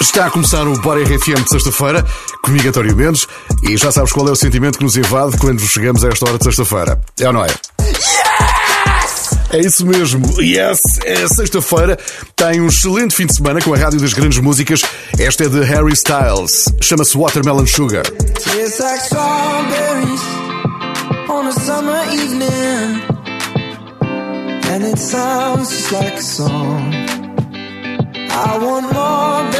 Está a começar o Bora RFM de sexta-feira, comigo António Mendes, e já sabes qual é o sentimento que nos invade quando chegamos a esta hora de sexta-feira. É ou não é? É isso mesmo, yes! É sexta-feira, tem um excelente fim de semana com a Rádio das Grandes Músicas. Esta é de Harry Styles, chama-se Watermelon Sugar. Like strawberries on a summer evening, and it sounds just like a song. I want more.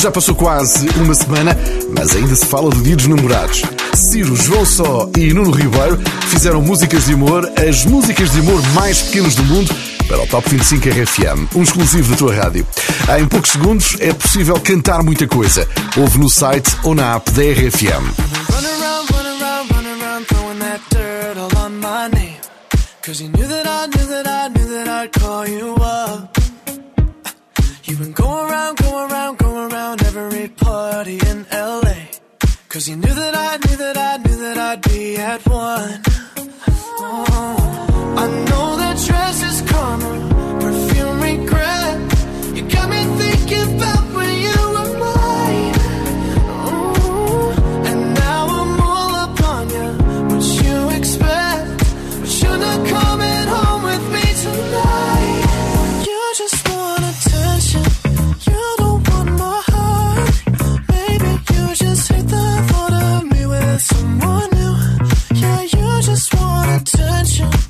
Já passou quase uma semana, mas ainda se fala de Dia Namorados. Ciro, João Só e Nuno Ribeiro fizeram músicas de amor, as músicas de amor mais pequenas do mundo, para o Top 25 RFM, um exclusivo da tua rádio. Em poucos segundos é possível cantar muita coisa. Ouve no site ou na app da RFM. Cause you knew that I knew that I knew that I'd be at one. Oh, I know that dress is karma, perfume regret. You got me thinking about someone new. Yeah, you just want attention.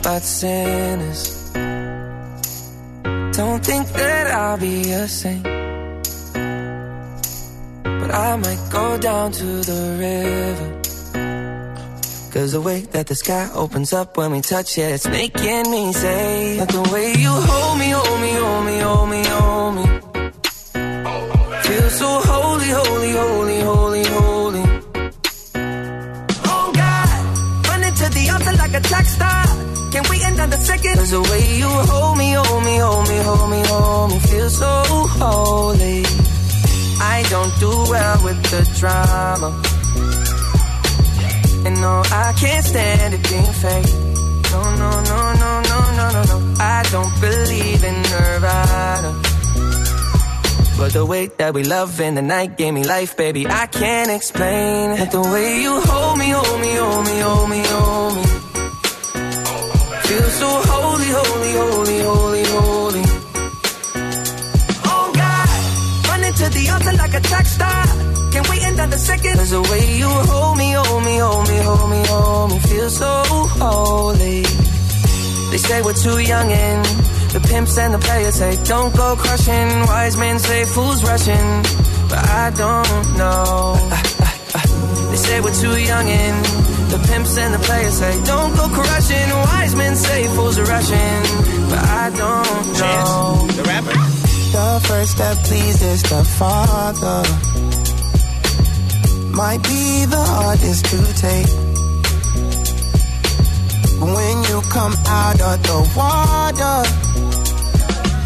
About sinners. Don't think that I'll be a saint. But I might go down to the river. Cause the way that the sky opens up when we touch it, it's making me say, that the way you hold me, hold me, hold me, hold me, hold me. Feel so holy, holy, holy, holy, holy. Oh God, running to the altar like a track star. End on the second? Cause the way you hold me, hold me, hold me, hold me, hold me, feel so holy. I don't do well with the drama. And no, I can't stand it being fake. No, no, no, no, no, no, no, no. I don't believe in Nirvana. But But the way that we love in the night gave me life, baby. I can't explain it. The way you hold me, hold me, hold me, hold me, hold me. Feel so holy, holy, holy, holy, holy. Oh God, running to the altar like a track star. Can't wait another second. Cause the way you hold me, hold me, hold me, hold me, hold me. Feel so holy. They say we're too young and the pimps and the players say don't go crushing. Wise men say fools rushing, but I don't know. They say we're too young and the pimps and the players say don't go crushing. Wise men say fools are rushing, but I don't know. The rapper. The first step pleases the Father. Might be the hardest to take. But when you come out of the water,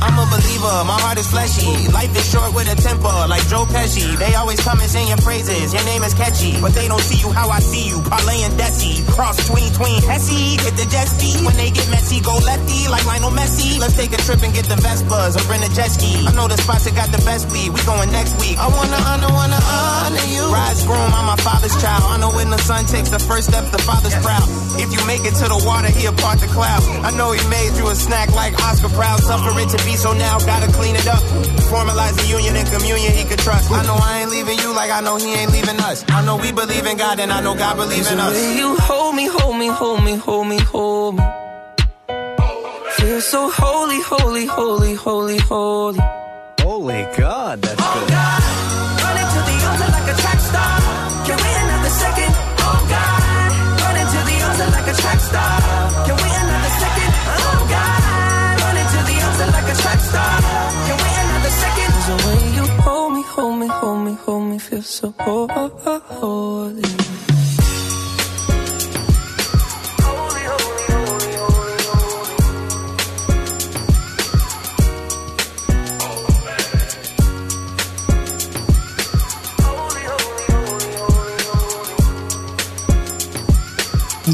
I'm a believer, my heart is fleshy. Life is short with a temper, like Joe Pesci. They always come and sing your praises. Your name is catchy, but they don't see you how I see you. Parlay and Desi, cross tween tween Hesse. Hit the jet ski when they get messy, go lefty like Lionel Messi. Let's take a trip and get the Vespas or rent a jet ski. I know the spots that got the best weed. We going next week. I wanna honor, wanna honor you. Rise groom, I'm my father's child. I know when the son takes the first step, the father's proud. If you make it to the water, he'll part the cloud. I know he made you a snack like Oscar Proud. Suffer it to be so now, gotta clean it up. Formalize the union and communion he could trust. I know I ain't leaving you like I know he ain't leaving us. I know we believe in God and I know God believes in us. way you hold me, hold me, hold me, hold me, hold me. Feel so holy, holy, holy, holy, holy. Holy God, that's oh, good. Running to the altar like a track star. Can we another second? Oh God. Running to the altar like a track star. Can so oh, oh, oh, holy.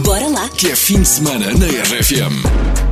Bora lá! Que é fim de semana na RFM.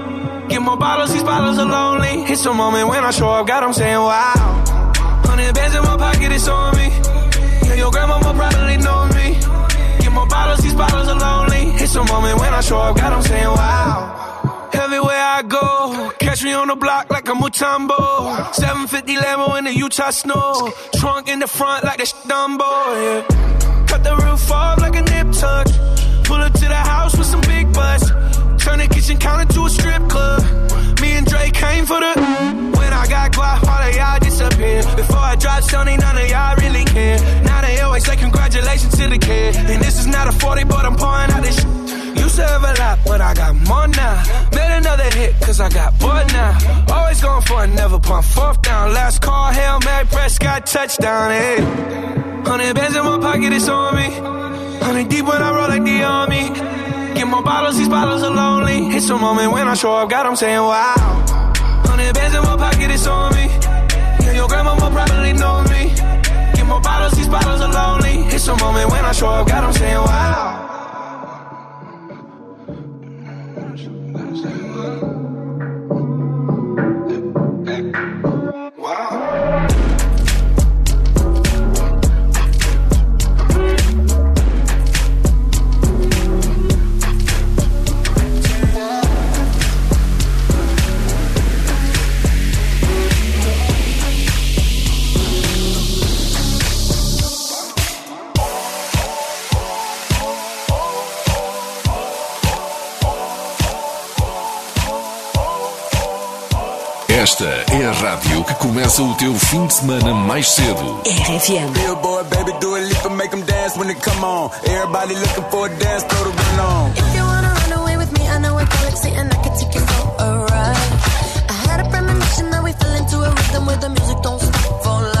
Get more bottles, these bottles are lonely. It's a moment when I show up, God, I'm saying wow. Hundred bands in my pocket, it's on me. Yeah, your grandma will probably know me. Get more bottles, these bottles are lonely. It's a moment when I show up, God, I'm saying wow. Everywhere I go, catch me on the block like a Mutombo. 750 Lambo in the Utah snow. Trunk in the front like a Dumbo, yeah. Cut the roof off like a nip tuck. Pull up to the house with some big butts. Turn the kitchen counter to a strip club. Me and Drake came for the. When I got guap, all of y'all disappear. Before I drop Sony, none of y'all really care. Now they always say congratulations to the kid. And this is not a 40, but I'm pouring out this shit. Used to have a lot, but I got more now. Made another hit, cause I got bored now. Always going for it, never pump fourth down. Last call, Hail Mary, Prescott, touchdown, hey. Hundred bands in my pocket, it's on me. Hundred deep when I roll like the army. Get more bottles, these bottles are lonely. It's a moment when I show up, God, I'm saying wow. Hundred bands in my pocket, it's on me. Yeah, your grandma probably know me. Get more bottles, these bottles are lonely. It's a moment when I show up, God, I'm saying wow. É a rádio que começa o teu fim de semana mais cedo. RFM. Billboard, baby, do a leap and make them dance when it come on. Everybody looking for a dance, throw the run on. If you wanna run away with me, I know a galaxy and I can take you for a ride. I had a premonition that we fell into a rhythm where the music don't stop for life.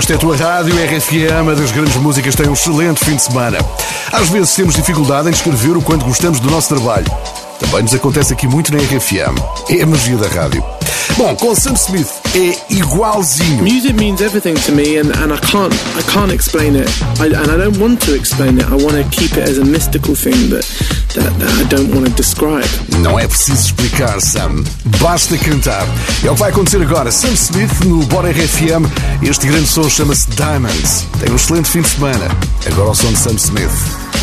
Esta é a tua rádio RFM, das grandes músicas tem um excelente fim de semana. Às vezes temos dificuldade em descrever o quanto gostamos do nosso trabalho. Também nos acontece aqui muito na RFM. É a magia da rádio. Bom, com Sam Smith é igualzinho. Music means everything to me, and, and I can't I can't explain it, I, and I don't want to explain it. I want to keep it as a mystical thing that Não é preciso explicar, Sam. Basta cantar. É o que vai acontecer agora. Sam Smith no Bora RFM. Este grande som chama-se Diamonds. Tem um excelente fim de semana. Agora o som de Sam Smith.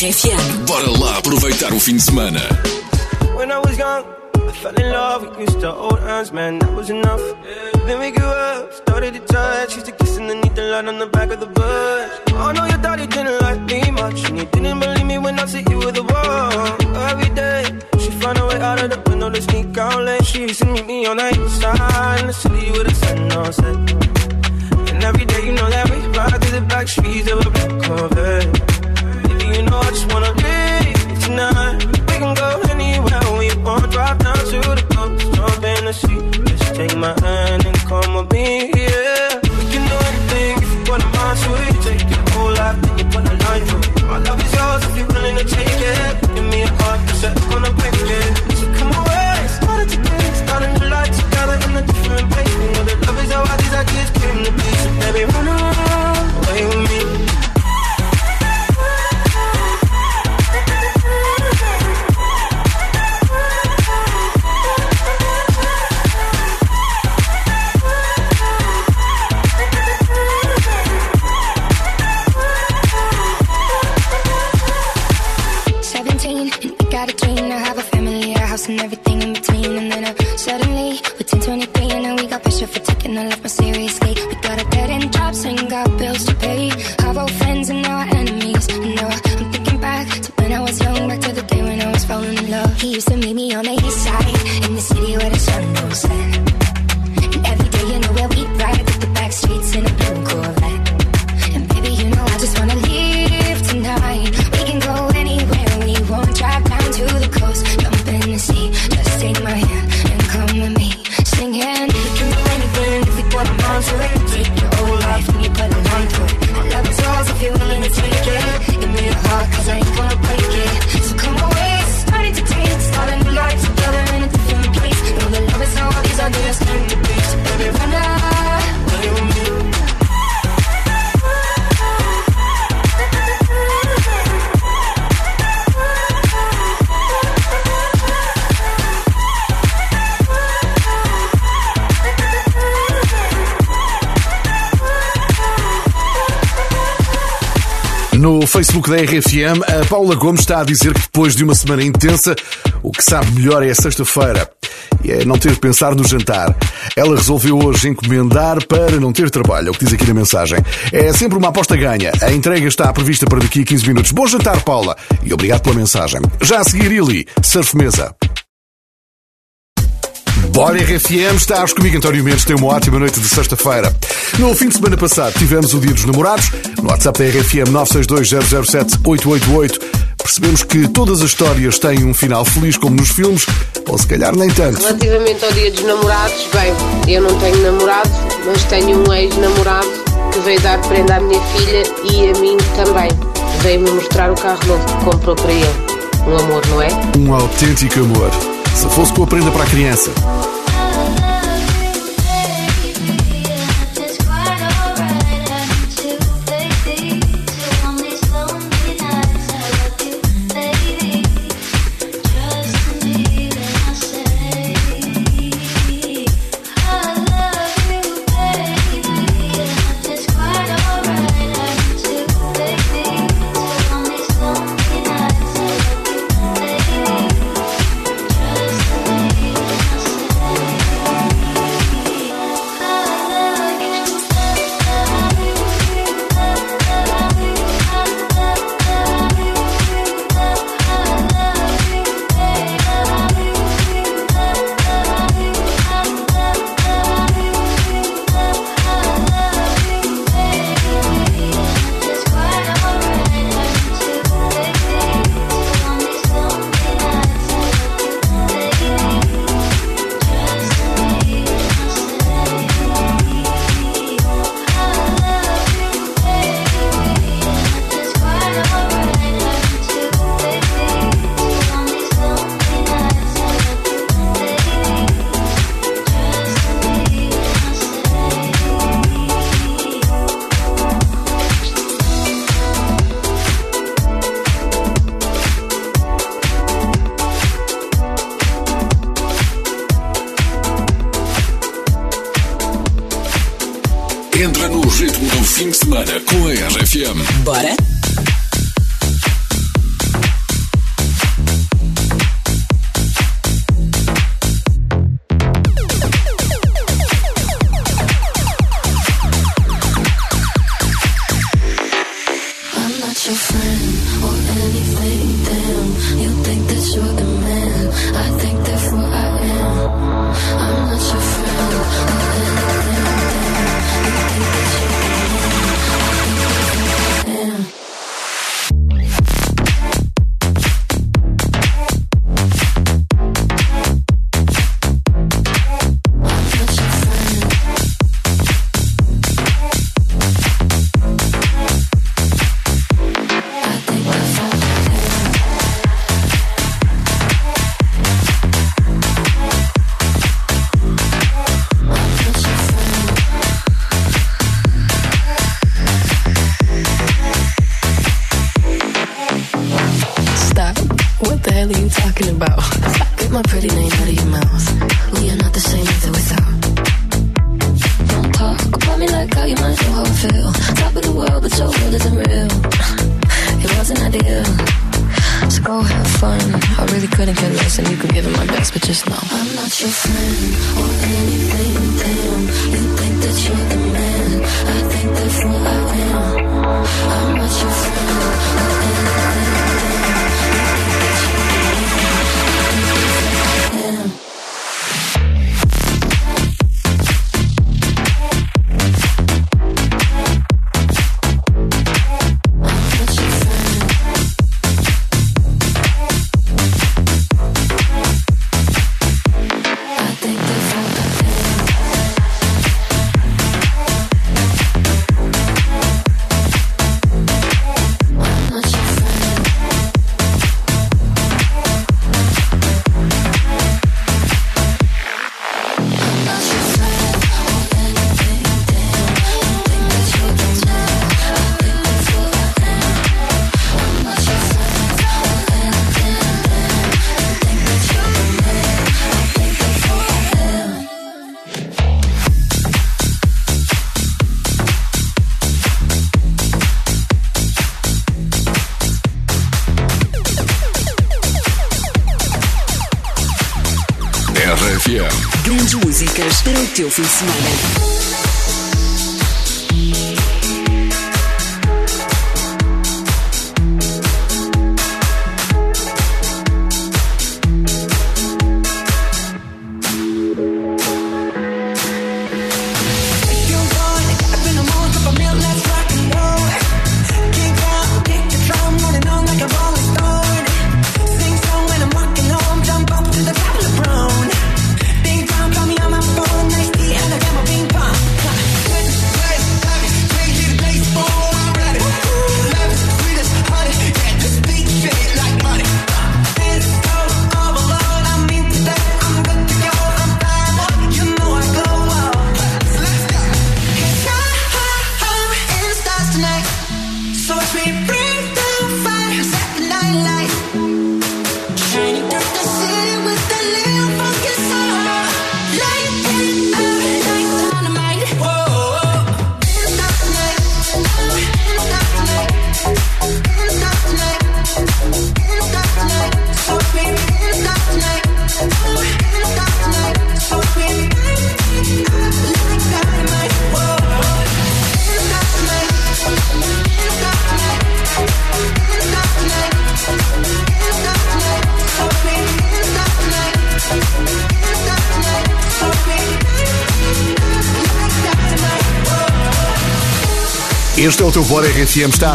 RFM. Bora lá aproveitar o fim de semana. When I was young, I fell in love. We used to hold hands, man, that was enough. Then we grew up, started to touch. Used to kiss underneath the light on the back of the bus. I know your daddy didn't like me much, and he didn't believe me when I said you were the one. Every day, she found a way out of the window to sneak out late. She used to meet me on the east side in the city with a sun on set. And every day, you know that we ride through the back streets of a black Corvette. You know I just wanna leave tonight. We can go anywhere we want. Drive down to the coast, jump in the sea. Just take my hand and come with me. Yeah, anything you it. Take your whole life, then you. My love is yours if you're willing to take it. Give me a set gonna break it. Come away, the light together in a different place. You know that love is how I be. Baby, run away with me. Da RFM, a Paula Gomes está a dizer que depois de uma semana intensa, o que sabe melhor é a sexta-feira. E é não ter de pensar no jantar. Ela resolveu hoje encomendar para não ter trabalho, é o que diz aqui na mensagem. É sempre uma aposta ganha. A entrega está prevista para daqui a 15 minutos. Bom jantar, Paula, e obrigado pela mensagem. Já a seguir, Ili, Surf Mesa. Bora RFM, estás comigo, António Mendes. Tem uma ótima noite de sexta-feira. No fim de semana passado tivemos o Dia dos Namorados. No WhatsApp da RFM 962-007-888 percebemos que todas as histórias têm um final feliz, como nos filmes, ou se calhar nem tanto. Relativamente ao dia dos namorados, bem, eu não tenho namorado, mas tenho um ex-namorado que veio dar prenda à minha filha e a mim também. Veio-me mostrar o carro novo que comprou para ele. Um amor, não é? Um autêntico amor. Se fosse com a prenda para a criança. Bora? teu fim de semana. Este é o teu Bora RFM, está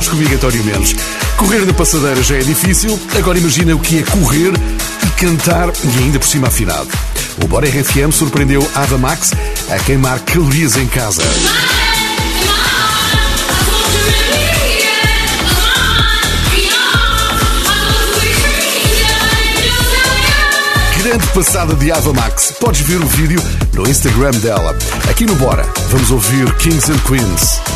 Menos. Correr na passadeira já é difícil, agora imagina o que é correr e cantar e ainda por cima afinado. O Bora RFM surpreendeu Ava Max a queimar calorias em casa. grande passada de Ava Max. Podes ver o vídeo no Instagram dela. Aqui no Bora, vamos ouvir Kings and Queens.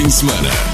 Fim de semana.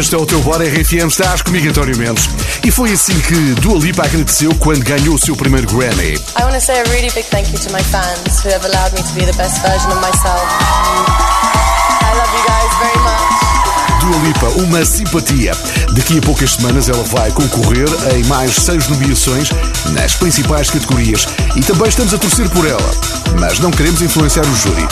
Este é o teu Bora RFM, estás comigo, António Mendes. E foi assim que Dua Lipa agradeceu quando ganhou o seu primeiro Grammy. I want to say a really big thank you to my fans who have allowed me to be the best version of myself. I love you guys very much. Dua Lipa, uma simpatia. Daqui a poucas semanas ela vai concorrer em mais seis nomeações nas principais categorias e também estamos a torcer por ela. Mas não queremos influenciar o júri.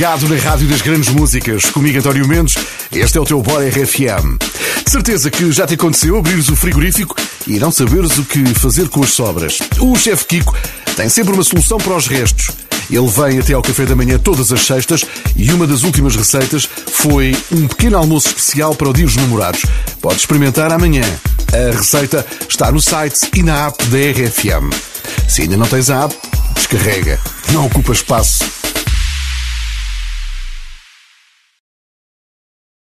Ligado na Rádio das Grandes Músicas. Comigo, António Mendes. Este é o teu Bora RFM. Certeza que já te aconteceu abrires o frigorífico e não saberes o que fazer com as sobras. O chefe Kiko tem sempre uma solução para os restos. Ele vem até ao café da manhã todas as sextas e uma das últimas receitas foi um pequeno almoço especial para o Dia dos Namorados. Pode experimentar amanhã. A receita está no site e na app da RFM. Se ainda não tens a app, descarrega. Não ocupa espaço.